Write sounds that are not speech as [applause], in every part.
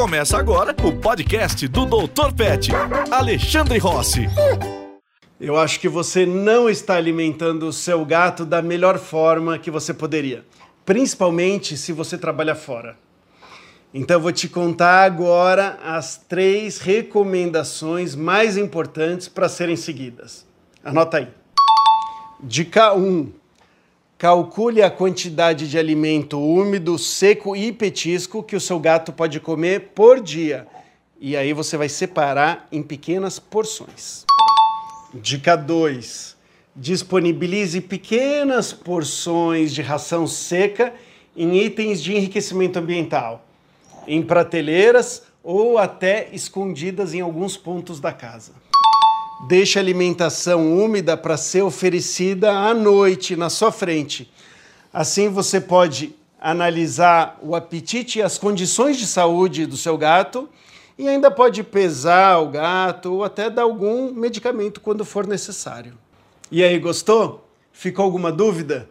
Começa agora o podcast do Dr. Pet, Alexandre Rossi. Eu acho que você não está alimentando o seu gato da melhor forma que você poderia, principalmente se você trabalha fora. Então eu vou te contar agora as três recomendações mais importantes para serem seguidas. Anota aí. Dica 1. Calcule a quantidade de alimento úmido, seco e petisco que o seu gato pode comer por dia. E aí você vai separar em pequenas porções. Dica 2. Disponibilize pequenas porções de ração seca em itens de enriquecimento ambiental, em prateleiras ou até escondidas em alguns pontos da casa. Deixe alimentação úmida para ser oferecida à noite na sua frente. Assim você pode analisar o apetite e as condições de saúde do seu gato e ainda pode pesar o gato ou até dar algum medicamento quando for necessário. E aí, gostou? Ficou alguma dúvida?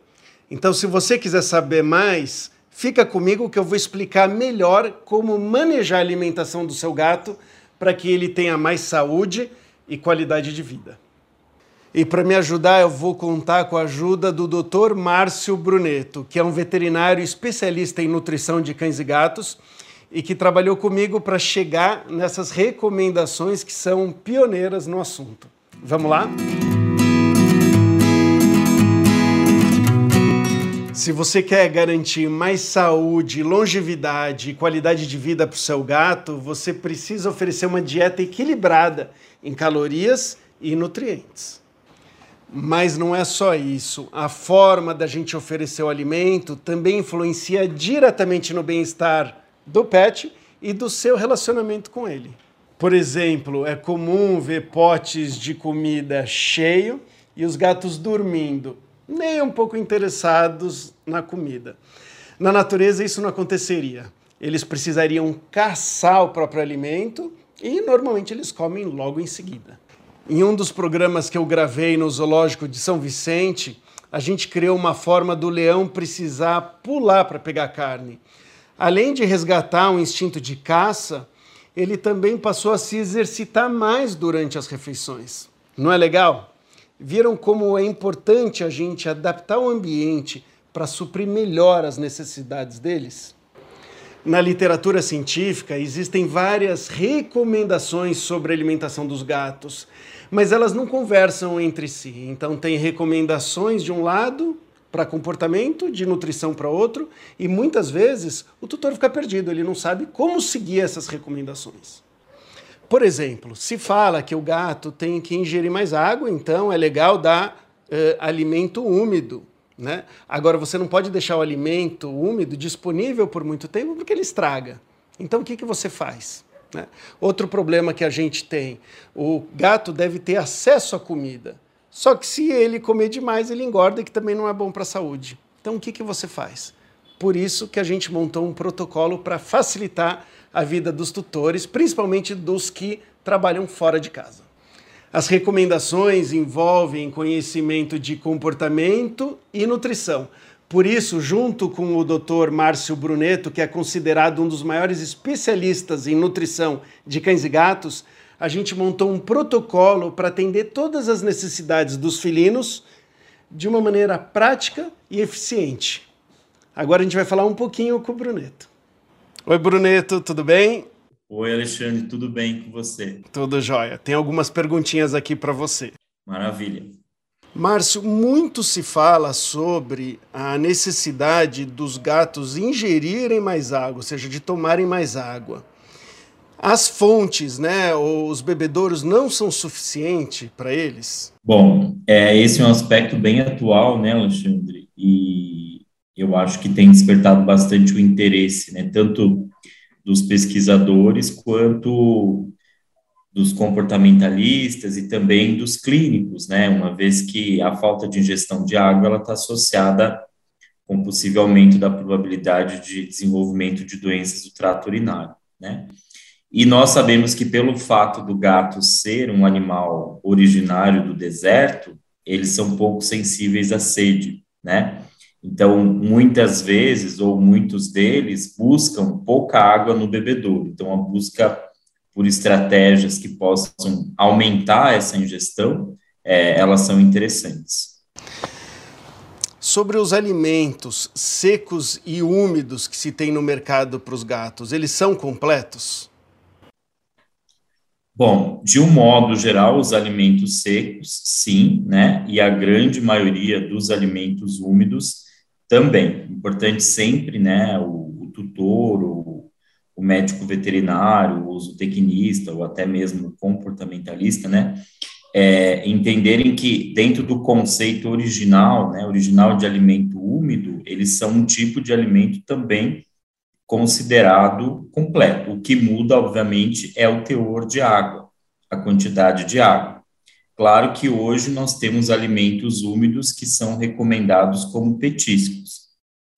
Então, se você quiser saber mais, fica comigo que eu vou explicar melhor como manejar a alimentação do seu gato para que ele tenha mais saúde e qualidade de vida. E para me ajudar, eu vou contar com a ajuda do Dr. Márcio Bruneto, que é um veterinário especialista em nutrição de cães e gatos e que trabalhou comigo para chegar nessas recomendações que são pioneiras no assunto. Vamos lá? Se você quer garantir mais saúde, longevidade e qualidade de vida para o seu gato, você precisa oferecer uma dieta equilibrada em calorias e nutrientes. Mas não é só isso. A forma da gente oferecer o alimento também influencia diretamente no bem-estar do pet e do seu relacionamento com ele. Por exemplo, é comum ver potes de comida cheio e os gatos dormindo, nem um pouco interessados na comida. Na natureza, isso não aconteceria. Eles precisariam caçar o próprio alimento e normalmente eles comem logo em seguida. Em um dos programas que eu gravei no Zoológico de São Vicente, a gente criou uma forma do leão precisar pular para pegar carne. Além de resgatar um instinto de caça, ele também passou a se exercitar mais durante as refeições. Não é legal? Viram como é importante a gente adaptar o ambiente para suprir melhor as necessidades deles? Na literatura científica existem várias recomendações sobre a alimentação dos gatos, mas elas não conversam entre si. Então, tem recomendações de um lado para comportamento, de nutrição para outro, e muitas vezes o tutor fica perdido, ele não sabe como seguir essas recomendações. Por exemplo, se fala que o gato tem que ingerir mais água, então é legal dar uh, alimento úmido. Né? Agora, você não pode deixar o alimento úmido disponível por muito tempo porque ele estraga. Então, o que, que você faz? Né? Outro problema que a gente tem: o gato deve ter acesso à comida. Só que se ele comer demais, ele engorda, que também não é bom para a saúde. Então o que, que você faz? Por isso que a gente montou um protocolo para facilitar a vida dos tutores, principalmente dos que trabalham fora de casa. As recomendações envolvem conhecimento de comportamento e nutrição. Por isso, junto com o Dr. Márcio Bruneto, que é considerado um dos maiores especialistas em nutrição de cães e gatos, a gente montou um protocolo para atender todas as necessidades dos felinos de uma maneira prática e eficiente. Agora a gente vai falar um pouquinho com o Bruneto. Oi, Bruneto, tudo bem? Oi, Alexandre, tudo bem com você? Tudo jóia. Tem algumas perguntinhas aqui para você. Maravilha. Márcio, muito se fala sobre a necessidade dos gatos ingerirem mais água, ou seja, de tomarem mais água. As fontes, né, os bebedouros não são suficientes para eles? Bom, é, esse é um aspecto bem atual, né, Alexandre? E eu acho que tem despertado bastante o interesse, né, tanto dos pesquisadores quanto dos comportamentalistas e também dos clínicos, né, uma vez que a falta de ingestão de água ela está associada com possível aumento da probabilidade de desenvolvimento de doenças do trato urinário, né? E nós sabemos que, pelo fato do gato ser um animal originário do deserto, eles são pouco sensíveis à sede, né? Então, muitas vezes, ou muitos deles, buscam pouca água no bebedouro. Então, a busca por estratégias que possam aumentar essa ingestão, é, elas são interessantes. Sobre os alimentos secos e úmidos que se tem no mercado para os gatos, eles são completos? Bom, de um modo geral, os alimentos secos, sim, né? E a grande maioria dos alimentos úmidos também. Importante sempre, né? O, o tutor, o, o médico veterinário, o zootecnista, ou até mesmo comportamentalista, né? É, entenderem que dentro do conceito original, né, original de alimento úmido, eles são um tipo de alimento também considerado completo. O que muda, obviamente, é o teor de água, a quantidade de água. Claro que hoje nós temos alimentos úmidos que são recomendados como petiscos,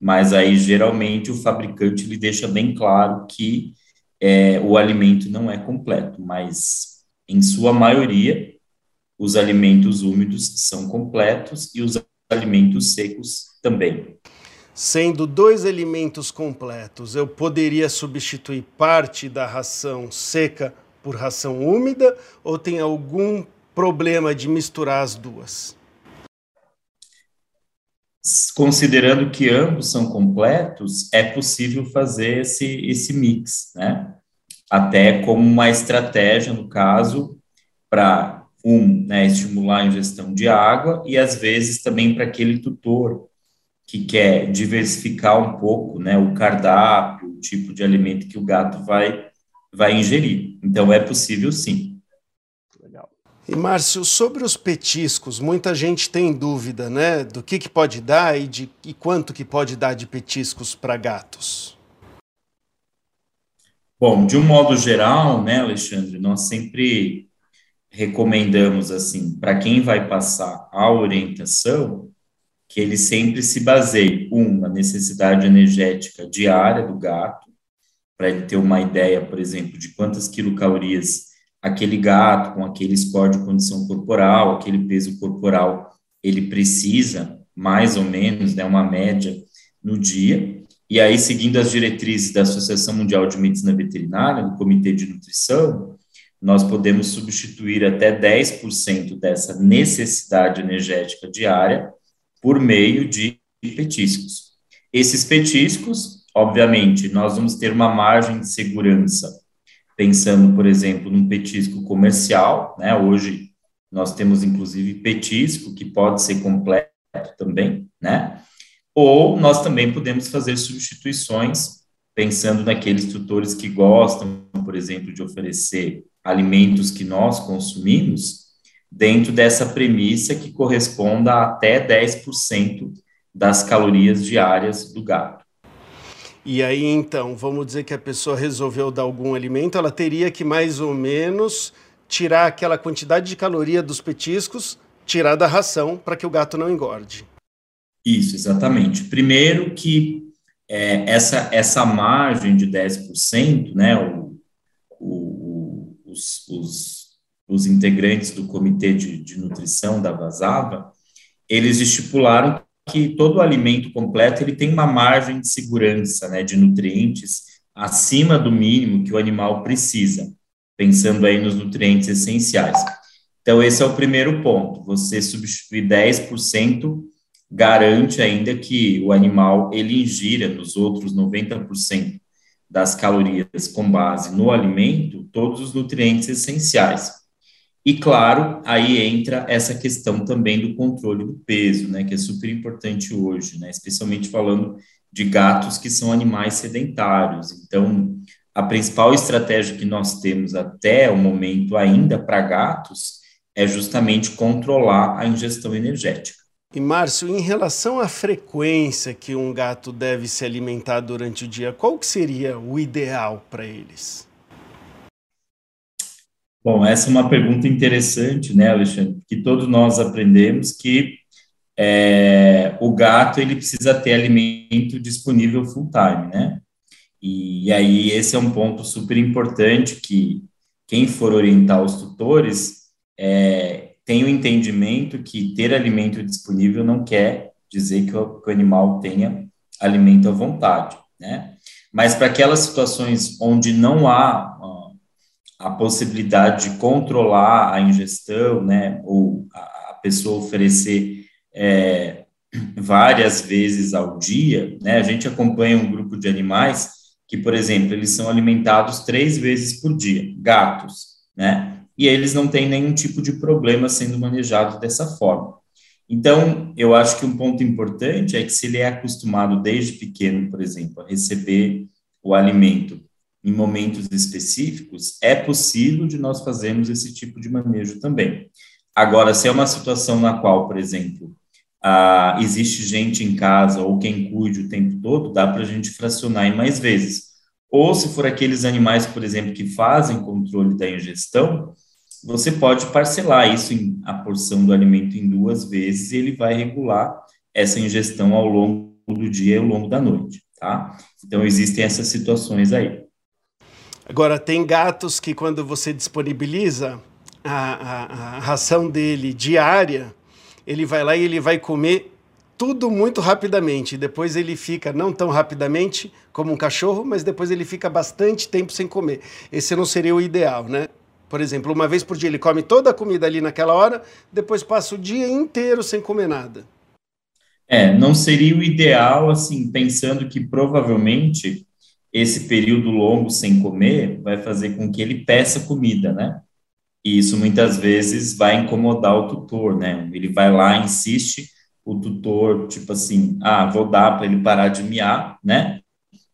mas aí geralmente o fabricante lhe deixa bem claro que é, o alimento não é completo, mas em sua maioria os alimentos úmidos são completos e os alimentos secos também. Sendo dois alimentos completos, eu poderia substituir parte da ração seca por ração úmida ou tem algum problema de misturar as duas? Considerando que ambos são completos, é possível fazer esse, esse mix, né? Até como uma estratégia, no caso, para um, né, estimular a ingestão de água e às vezes também para aquele tutor que quer diversificar um pouco, né, o cardápio, o tipo de alimento que o gato vai, vai ingerir. Então, é possível sim. E, Márcio, sobre os petiscos, muita gente tem dúvida, né, do que, que pode dar e, de, e quanto que pode dar de petiscos para gatos. Bom, de um modo geral, né, Alexandre, nós sempre recomendamos, assim, para quem vai passar a orientação, que ele sempre se baseie, um, na necessidade energética diária do gato, para ele ter uma ideia, por exemplo, de quantas quilocalorias aquele gato com aquele score de condição corporal, aquele peso corporal, ele precisa, mais ou menos, né, uma média no dia, e aí, seguindo as diretrizes da Associação Mundial de Medicina Veterinária, do Comitê de Nutrição, nós podemos substituir até 10% dessa necessidade energética diária por meio de petiscos. Esses petiscos, obviamente, nós vamos ter uma margem de segurança, pensando, por exemplo, num petisco comercial, né? Hoje nós temos inclusive petisco que pode ser completo também, né? Ou nós também podemos fazer substituições, pensando naqueles tutores que gostam, por exemplo, de oferecer alimentos que nós consumimos, dentro dessa premissa que corresponda a até 10% das calorias diárias do gato. E aí, então, vamos dizer que a pessoa resolveu dar algum alimento, ela teria que mais ou menos tirar aquela quantidade de caloria dos petiscos, tirar da ração para que o gato não engorde. Isso, exatamente. Primeiro que é, essa, essa margem de 10%, né, o, o, os, os os integrantes do comitê de, de nutrição da Vasava, eles estipularam que todo alimento completo ele tem uma margem de segurança, né, de nutrientes acima do mínimo que o animal precisa, pensando aí nos nutrientes essenciais. Então esse é o primeiro ponto. Você substituir 10% garante ainda que o animal ele ingira nos outros 90% das calorias com base no alimento todos os nutrientes essenciais. E claro, aí entra essa questão também do controle do peso, né, que é super importante hoje, né, especialmente falando de gatos que são animais sedentários. Então, a principal estratégia que nós temos até o momento ainda para gatos é justamente controlar a ingestão energética. E Márcio, em relação à frequência que um gato deve se alimentar durante o dia, qual que seria o ideal para eles? Bom, essa é uma pergunta interessante, né, Alexandre? Que todos nós aprendemos que é, o gato ele precisa ter alimento disponível full time, né? E, e aí esse é um ponto super importante que quem for orientar os tutores é, tem o entendimento que ter alimento disponível não quer dizer que o, que o animal tenha alimento à vontade, né? Mas para aquelas situações onde não há uh, a possibilidade de controlar a ingestão, né, ou a, pessoa oferecer é, várias vezes ao dia, né, a gente acompanha um grupo de animais que, por exemplo, eles são alimentados três vezes por dia, gatos, né, e eles não têm nenhum tipo de problema sendo manejados dessa forma. Então, eu acho que um ponto importante é que se ele é acostumado desde pequeno, por exemplo, a receber o alimento em momentos específicos, é possível de nós fazermos esse tipo de manejo também. Agora, se é uma situação na qual, por exemplo, ah, existe gente em casa ou quem cuide o tempo todo, dá para a gente fracionar em mais vezes. Ou se for aqueles animais, por exemplo, que fazem controle da ingestão, você pode parcelar isso em a porção do alimento em duas vezes e ele vai regular essa ingestão ao longo do dia e ao longo da noite, tá? Então existem essas situações aí. Agora tem gatos que quando você disponibiliza a, a, a ração dele diária, ele vai lá e ele vai comer tudo muito rapidamente. Depois ele fica, não tão rapidamente como um cachorro, mas depois ele fica bastante tempo sem comer. Esse não seria o ideal, né? Por exemplo, uma vez por dia ele come toda a comida ali naquela hora, depois passa o dia inteiro sem comer nada. É, não seria o ideal, assim, pensando que provavelmente esse período longo sem comer vai fazer com que ele peça comida, né? E isso muitas vezes vai incomodar o tutor, né? Ele vai lá, insiste, o tutor, tipo assim, ah, vou dar para ele parar de miar, né?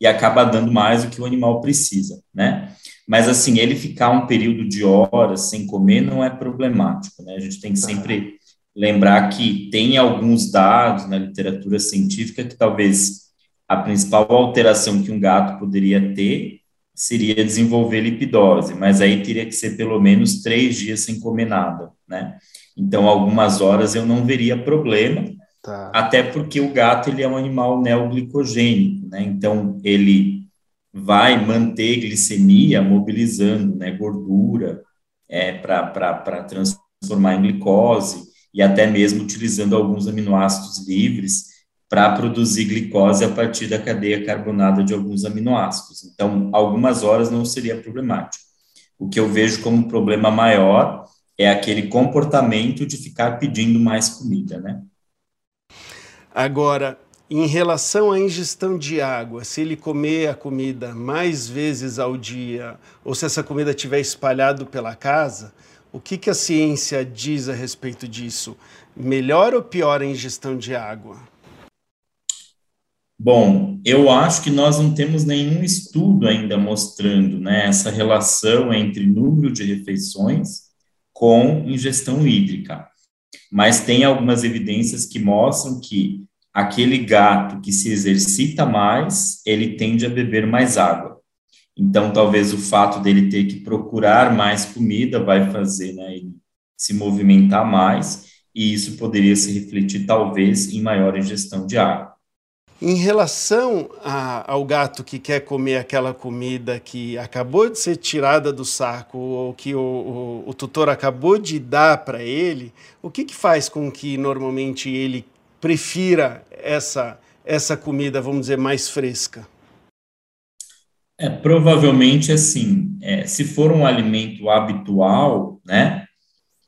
E acaba dando mais do que o animal precisa, né? Mas, assim, ele ficar um período de horas sem comer não é problemático, né? A gente tem que sempre lembrar que tem alguns dados na literatura científica que talvez a principal alteração que um gato poderia ter seria desenvolver lipidose, mas aí teria que ser pelo menos três dias sem comer nada, né? Então, algumas horas eu não veria problema, tá. até porque o gato ele é um animal neoglicogênico, né? Então, ele vai manter glicemia mobilizando né, gordura é, para transformar em glicose e até mesmo utilizando alguns aminoácidos livres para produzir glicose a partir da cadeia carbonada de alguns aminoácidos. Então, algumas horas não seria problemático. O que eu vejo como problema maior é aquele comportamento de ficar pedindo mais comida, né? Agora, em relação à ingestão de água, se ele comer a comida mais vezes ao dia, ou se essa comida estiver espalhado pela casa, o que, que a ciência diz a respeito disso? Melhor ou pior a ingestão de água? Bom, eu acho que nós não temos nenhum estudo ainda mostrando né, essa relação entre número de refeições com ingestão hídrica. Mas tem algumas evidências que mostram que aquele gato que se exercita mais, ele tende a beber mais água. Então, talvez o fato dele ter que procurar mais comida vai fazer né, ele se movimentar mais, e isso poderia se refletir, talvez, em maior ingestão de água. Em relação a, ao gato que quer comer aquela comida que acabou de ser tirada do saco ou que o, o, o tutor acabou de dar para ele, o que, que faz com que normalmente ele prefira essa, essa comida, vamos dizer, mais fresca? É, provavelmente assim, é, se for um alimento habitual, né,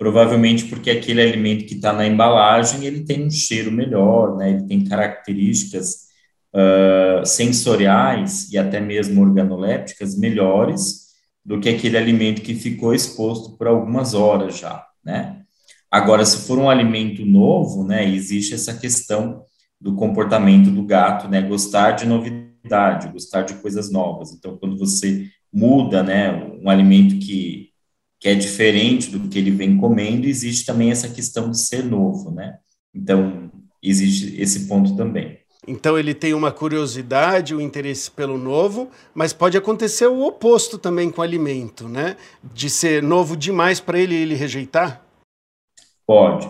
provavelmente porque aquele alimento que está na embalagem, ele tem um cheiro melhor, né, ele tem características uh, sensoriais e até mesmo organolépticas melhores do que aquele alimento que ficou exposto por algumas horas já, né. Agora, se for um alimento novo, né, existe essa questão do comportamento do gato, né, gostar de novidade, gostar de coisas novas. Então, quando você muda, né, um alimento que, que é diferente do que ele vem comendo, existe também essa questão de ser novo, né? Então, existe esse ponto também. Então ele tem uma curiosidade, um interesse pelo novo, mas pode acontecer o oposto também com o alimento, né? De ser novo demais para ele ele rejeitar? Pode.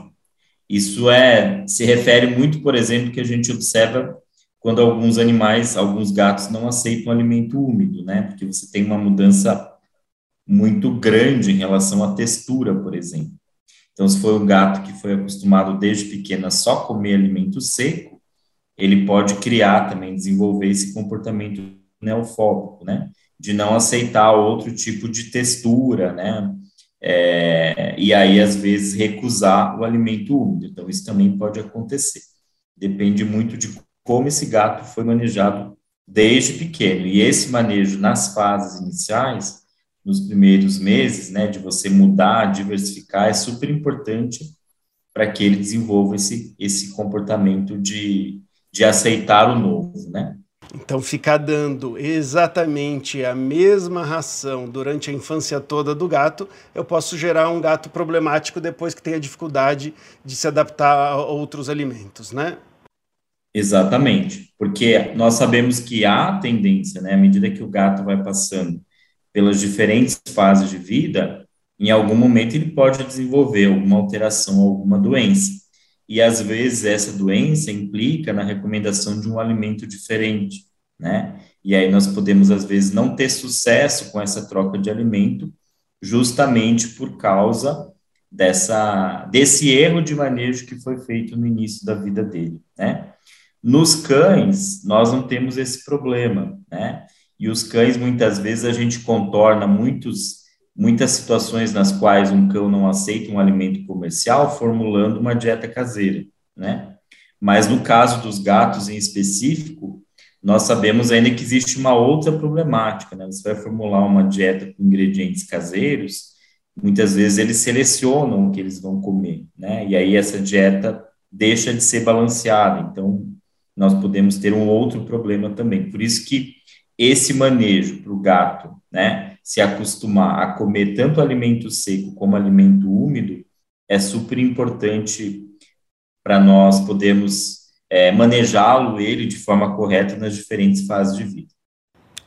Isso é se refere muito, por exemplo, que a gente observa quando alguns animais, alguns gatos não aceitam alimento úmido, né? Porque você tem uma mudança muito grande em relação à textura, por exemplo. Então, se for um gato que foi acostumado desde pequeno a só comer alimento seco, ele pode criar também, desenvolver esse comportamento neofóbico, né? De não aceitar outro tipo de textura, né? É, e aí, às vezes, recusar o alimento úmido. Então, isso também pode acontecer. Depende muito de como esse gato foi manejado desde pequeno. E esse manejo nas fases iniciais, nos primeiros meses, né, de você mudar, diversificar, é super importante para que ele desenvolva esse, esse comportamento de, de aceitar o novo, né? Então, ficar dando exatamente a mesma ração durante a infância toda do gato, eu posso gerar um gato problemático depois que tenha dificuldade de se adaptar a outros alimentos, né? Exatamente, porque nós sabemos que há tendência, né, à medida que o gato vai passando pelas diferentes fases de vida, em algum momento ele pode desenvolver alguma alteração, alguma doença. E às vezes essa doença implica na recomendação de um alimento diferente, né? E aí nós podemos às vezes não ter sucesso com essa troca de alimento, justamente por causa dessa desse erro de manejo que foi feito no início da vida dele, né? Nos cães, nós não temos esse problema, né? E os cães, muitas vezes, a gente contorna muitos, muitas situações nas quais um cão não aceita um alimento comercial formulando uma dieta caseira, né? Mas no caso dos gatos em específico, nós sabemos ainda que existe uma outra problemática, né? Você vai formular uma dieta com ingredientes caseiros, muitas vezes eles selecionam o que eles vão comer, né? E aí essa dieta deixa de ser balanceada. Então, nós podemos ter um outro problema também. Por isso que esse manejo para o gato, né, se acostumar a comer tanto alimento seco como alimento úmido, é super importante para nós podermos é, manejá-lo, ele, de forma correta nas diferentes fases de vida.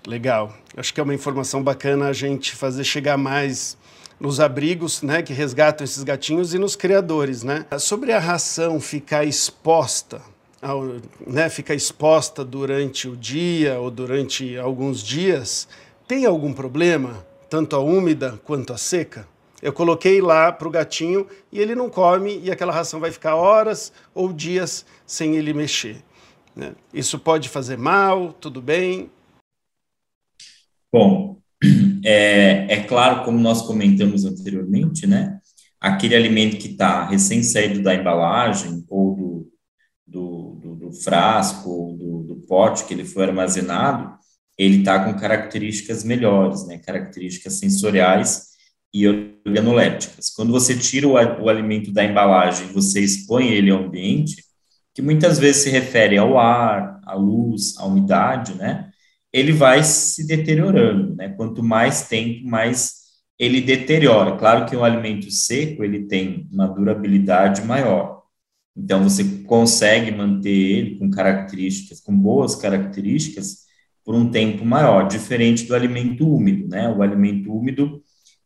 Legal. Acho que é uma informação bacana a gente fazer chegar mais nos abrigos, né, que resgatam esses gatinhos e nos criadores, né? Sobre a ração ficar exposta ao, né, fica exposta durante o dia ou durante alguns dias, tem algum problema, tanto a úmida quanto a seca? Eu coloquei lá para o gatinho e ele não come e aquela ração vai ficar horas ou dias sem ele mexer. Né? Isso pode fazer mal, tudo bem? Bom, [clears throat] é, é claro, como nós comentamos anteriormente, né? Aquele alimento que está recém saído da embalagem ou do, do, do, do frasco, do, do, pote que ele foi armazenado, ele está com características melhores, né? Características sensoriais e organolépticas. Quando você tira o, o alimento da embalagem, você expõe ele ao ambiente, que muitas vezes se refere ao ar, à luz, à umidade, né? Ele vai se deteriorando, né? Quanto mais tempo, mais ele deteriora. Claro que um alimento seco ele tem uma durabilidade maior, então, você consegue manter ele com características, com boas características, por um tempo maior, diferente do alimento úmido, né? O alimento úmido,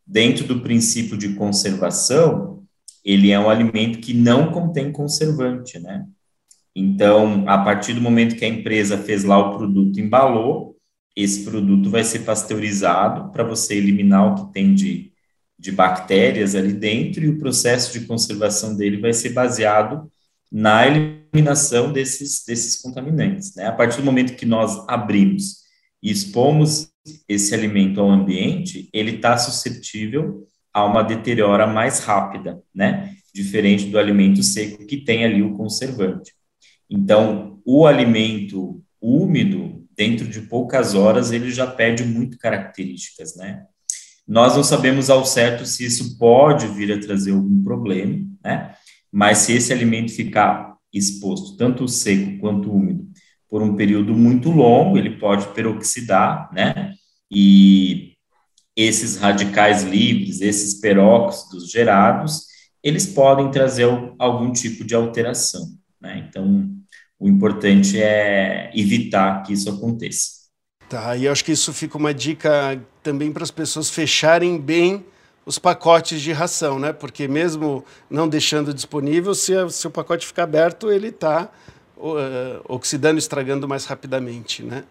dentro do princípio de conservação, ele é um alimento que não contém conservante, né? Então, a partir do momento que a empresa fez lá o produto, embalou, esse produto vai ser pasteurizado para você eliminar o que tem de, de bactérias ali dentro e o processo de conservação dele vai ser baseado na eliminação desses, desses contaminantes. Né? A partir do momento que nós abrimos e expomos esse alimento ao ambiente, ele está suscetível a uma deteriora mais rápida, né? Diferente do alimento seco que tem ali o conservante. Então, o alimento úmido, dentro de poucas horas, ele já perde muito características, né? Nós não sabemos ao certo se isso pode vir a trazer algum problema, né? Mas se esse alimento ficar exposto, tanto seco quanto úmido, por um período muito longo, ele pode peroxidar, né? E esses radicais livres, esses peróxidos gerados, eles podem trazer algum tipo de alteração, né? Então, o importante é evitar que isso aconteça. Tá, e acho que isso fica uma dica também para as pessoas fecharem bem os pacotes de ração, né? Porque mesmo não deixando disponível, se, se o pacote ficar aberto, ele está uh, oxidando, estragando mais rapidamente, né?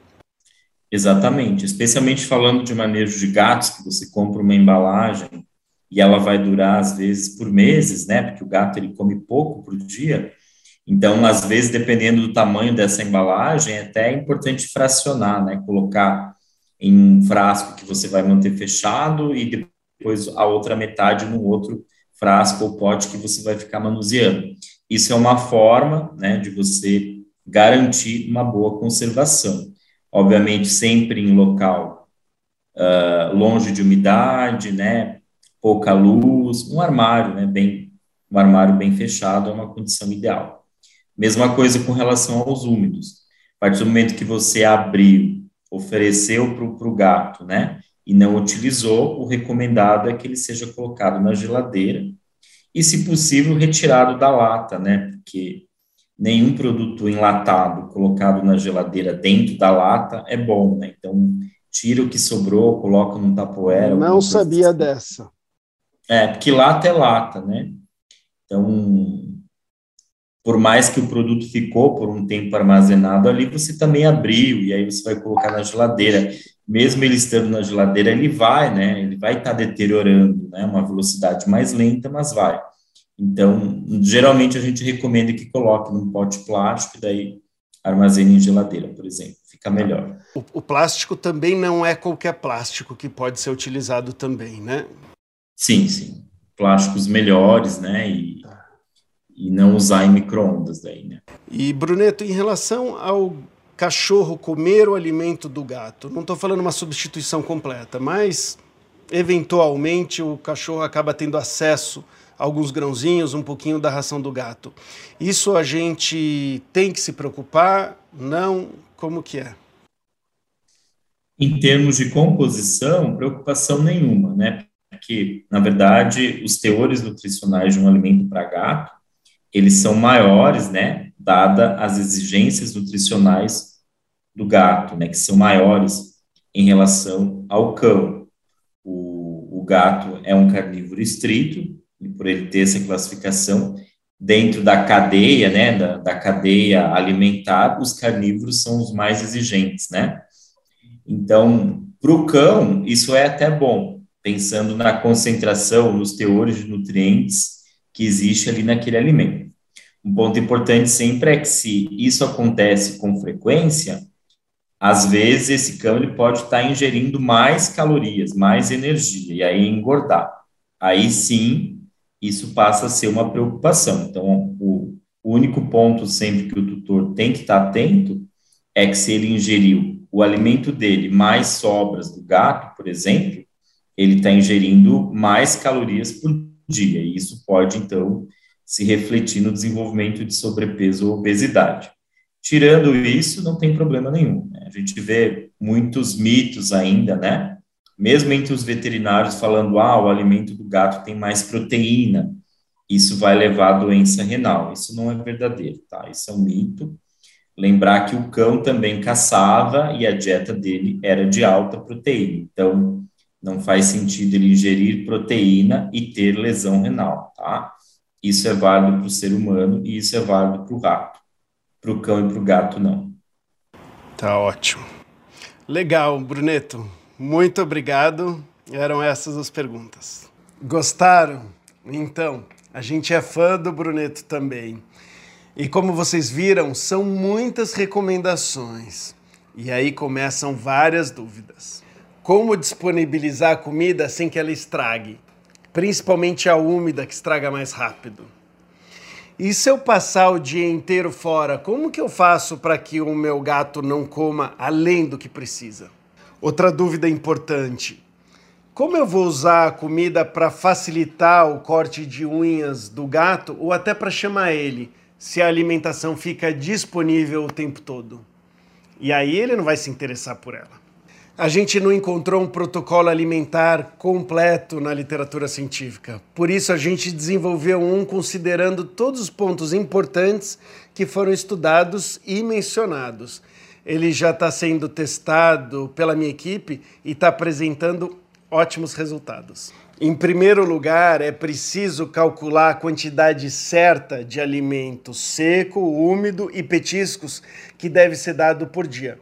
Exatamente, especialmente falando de manejo de gatos, que você compra uma embalagem e ela vai durar às vezes por meses, né? Porque o gato ele come pouco por dia. Então, às vezes, dependendo do tamanho dessa embalagem, é até importante fracionar, né? Colocar em um frasco que você vai manter fechado e depois a outra metade no outro frasco ou pote que você vai ficar manuseando. Isso é uma forma, né, de você garantir uma boa conservação. Obviamente, sempre em local uh, longe de umidade, né, pouca luz, um armário, né, bem, um armário bem fechado é uma condição ideal. Mesma coisa com relação aos úmidos. A partir do momento que você abriu, ofereceu para o gato, né, e não utilizou, o recomendado é que ele seja colocado na geladeira e, se possível, retirado da lata, né, porque nenhum produto enlatado colocado na geladeira dentro da lata é bom, né, então tira o que sobrou, coloca num tapoeira. Não sabia assim. dessa. É, porque lata é lata, né? Então, por mais que o produto ficou por um tempo armazenado ali, você também abriu e aí você vai colocar na geladeira. Mesmo ele estando na geladeira, ele vai, né? Ele vai estar tá deteriorando, né? Uma velocidade mais lenta, mas vai. Então, geralmente a gente recomenda que coloque num pote plástico e daí armazene em geladeira, por exemplo. Fica melhor. O, o plástico também não é qualquer plástico que pode ser utilizado também, né? Sim, sim. Plásticos melhores, né? E, e não usar em micro-ondas daí, né? E, Bruneto, em relação ao cachorro comer o alimento do gato, não estou falando uma substituição completa, mas eventualmente o cachorro acaba tendo acesso a alguns grãozinhos, um pouquinho da ração do gato. Isso a gente tem que se preocupar? Não? Como que é? Em termos de composição, preocupação nenhuma, né? que, na verdade, os teores nutricionais de um alimento para gato, eles são maiores, né, dada as exigências nutricionais do gato, né, que são maiores em relação ao cão. O, o gato é um carnívoro estrito, e por ele ter essa classificação, dentro da cadeia, né, da, da cadeia alimentar, os carnívoros são os mais exigentes, né? Então, para o cão, isso é até bom, pensando na concentração, nos teores de nutrientes que existe ali naquele alimento. Um ponto importante sempre é que se isso acontece com frequência, às vezes esse cão ele pode estar ingerindo mais calorias, mais energia, e aí engordar. Aí sim, isso passa a ser uma preocupação. Então, o, único ponto sempre que o tutor tem que estar atento é que se ele ingeriu o alimento dele mais sobras do gato, por exemplo, ele está ingerindo mais calorias por dia, e isso pode, então, se refletir no desenvolvimento de sobrepeso ou obesidade. Tirando isso, não tem problema nenhum. A gente vê muitos mitos ainda, né? Mesmo entre os veterinários falando, ah, o alimento do gato tem mais proteína, isso vai levar à doença renal. Isso não é verdadeiro, tá? Isso é um mito. Lembrar que o cão também caçava e a dieta dele era de alta proteína. Então, não faz sentido ele ingerir proteína e ter lesão renal, tá? Isso é válido para o ser humano e isso é válido para o rato. Para o cão e para o gato, não. Tá ótimo. Legal, Bruneto. Muito obrigado. Eram essas as perguntas. Gostaram? Então, a gente é fã do Bruneto também. E como vocês viram, são muitas recomendações. E aí começam várias dúvidas como disponibilizar a comida sem que ela estrague, principalmente a úmida que estraga mais rápido. E se eu passar o dia inteiro fora, como que eu faço para que o meu gato não coma além do que precisa? Outra dúvida importante: como eu vou usar a comida para facilitar o corte de unhas do gato ou até para chamar ele, se a alimentação fica disponível o tempo todo? E aí ele não vai se interessar por ela a gente não encontrou um protocolo alimentar completo na literatura científica. Por isso, a gente desenvolveu um considerando todos os pontos importantes que foram estudados e mencionados. Ele já está sendo testado pela minha equipe e está apresentando ótimos resultados. Em primeiro lugar, é preciso calcular a quantidade certa de alimento seco, úmido e petiscos que deve ser dado por dia.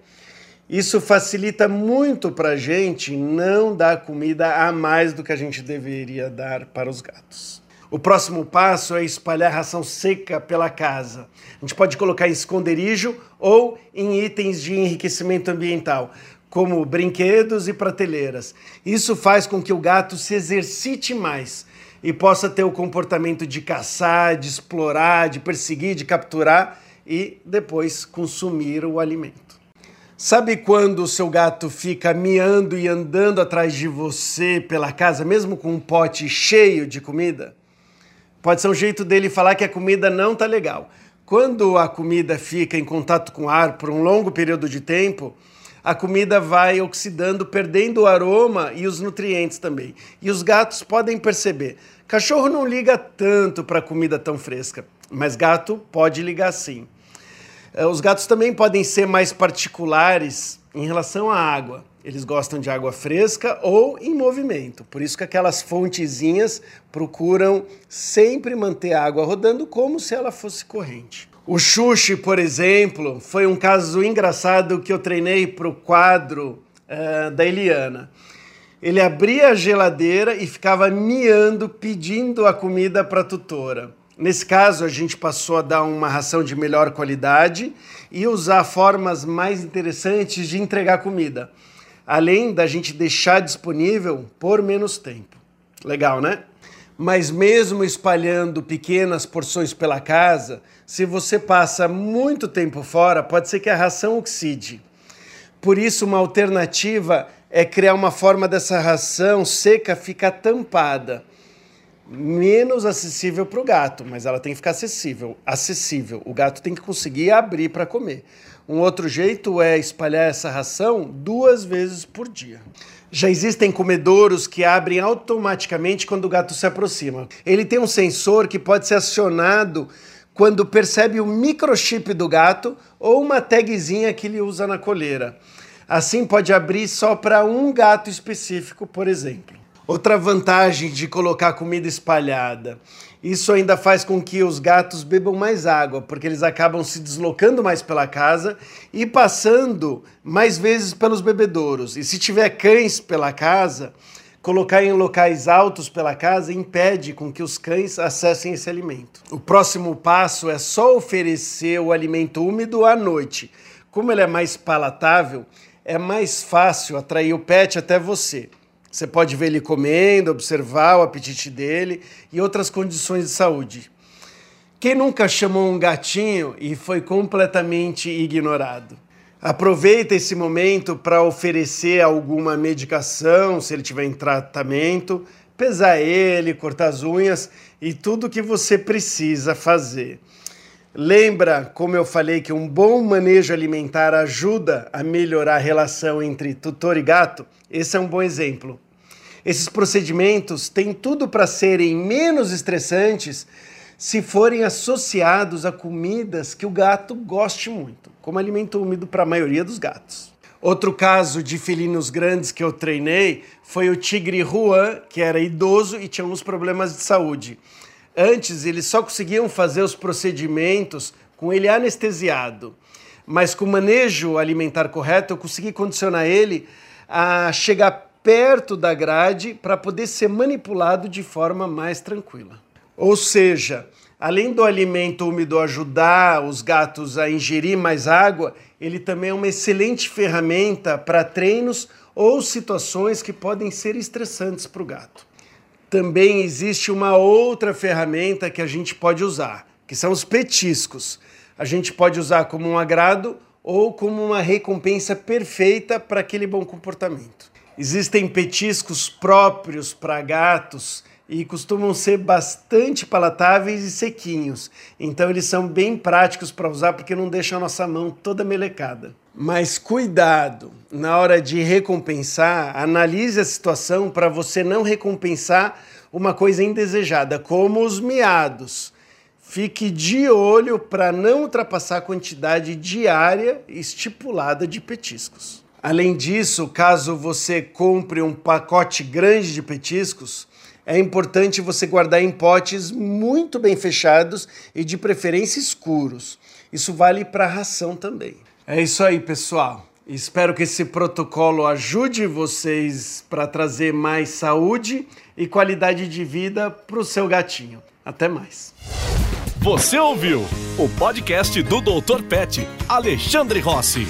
Isso facilita muito para a gente não dar comida a mais do que a gente deveria dar para os gatos. O próximo passo é espalhar ração seca pela casa. A gente pode colocar em esconderijo ou em itens de enriquecimento ambiental, como brinquedos e prateleiras. Isso faz com que o gato se exercite mais e possa ter o comportamento de caçar, de explorar, de perseguir, de capturar e depois consumir o alimento. Sabe quando o seu gato fica miando e andando atrás de você pela casa, mesmo com um pote cheio de comida? Pode ser um jeito dele falar que a comida não tá legal. Quando a comida fica em contato com o ar por um longo período de tempo, a comida vai oxidando, perdendo o aroma e os nutrientes também. E os gatos podem perceber. Cachorro não liga tanto para comida tão fresca, mas gato pode ligar sim. Eh, os gatos também podem ser mais particulares em relação à água. Eles gostam de água fresca ou em movimento. Por isso que aquelas fontezinhas procuram sempre manter a água rodando como se ela fosse corrente. O Xuxi, por exemplo, foi um caso engraçado que eu treinei para o quadro uh, da Eliana. Ele abria a geladeira e ficava miando, pedindo a comida para a tutora. Nesse caso, a gente passou a dar uma ração de melhor qualidade e usar formas mais interessantes de entregar comida, além da gente deixar disponível por menos tempo. Legal, né? Mas mesmo espalhando pequenas porções pela casa, se você passa muito tempo fora, pode ser que a ração oxide. Por isso, uma alternativa é criar uma forma dessa ração seca ficar tampada menos acessível para o gato, mas ela tem que ficar acessível. Acessível. O gato tem que conseguir abrir para comer. Um outro jeito é espalhar essa ração duas vezes por dia. Já existem comedouros que abrem automaticamente quando o gato se aproxima. Ele tem um sensor que pode ser acionado quando percebe o microchip do gato ou uma tagzinha que ele usa na coleira. Assim pode abrir só para um gato específico, por exemplo. Outra vantagem de colocar comida espalhada. Isso ainda faz com que os gatos bebam mais água, porque eles acabam se deslocando mais pela casa e passando mais vezes pelos bebedouros. E se tiver cães pela casa, colocar em locais altos pela casa impede com que os cães acessem esse alimento. O próximo passo é só oferecer o alimento úmido à noite. Como ele é mais palatável, é mais fácil atrair o pet até você. Você pode ver ele comendo, observar o apetite dele e outras condições de saúde. Quem nunca chamou um gatinho e foi completamente ignorado? Aproveita esse momento para oferecer alguma medicação, se ele tiver em tratamento, pesar ele, cortar as unhas e tudo o que você precisa fazer. Lembra como eu falei que um bom manejo alimentar ajuda a melhorar a relação entre tutor e gato? Esse é um bom exemplo. Esses procedimentos têm tudo para serem menos estressantes se forem associados a comidas que o gato goste muito, como alimento úmido para a maioria dos gatos. Outro caso de felinos grandes que eu treinei foi o tigre Juan, que era idoso e tinha uns problemas de saúde. Antes, eles só conseguiam fazer os procedimentos com ele anestesiado. Mas com o manejo alimentar correto, eu consegui condicionar ele a chegar perto da grade para poder ser manipulado de forma mais tranquila. Ou seja, além do alimento úmido ajudar os gatos a ingerir mais água, ele também é uma excelente ferramenta para treinos ou situações que podem ser estressantes para o gato. Também existe uma outra ferramenta que a gente pode usar, que são os petiscos. A gente pode usar como um agrado ou como uma recompensa perfeita para aquele bom comportamento. Existem petiscos próprios para gatos e costumam ser bastante palatáveis e sequinhos. Então eles são bem práticos para usar porque não deixam a nossa mão toda melecada. Mas cuidado, na hora de recompensar, analise a situação para você não recompensar uma coisa indesejada, como os miados. Fique de olho para não ultrapassar a quantidade diária estipulada de petiscos. Além disso, caso você compre um pacote grande de petiscos, é importante você guardar em potes muito bem fechados e de preferência escuros. Isso vale para a ração também. É isso aí, pessoal. Espero que esse protocolo ajude vocês para trazer mais saúde e qualidade de vida para o seu gatinho. Até mais. Você ouviu o podcast do Dr. Pet, Alexandre Rossi.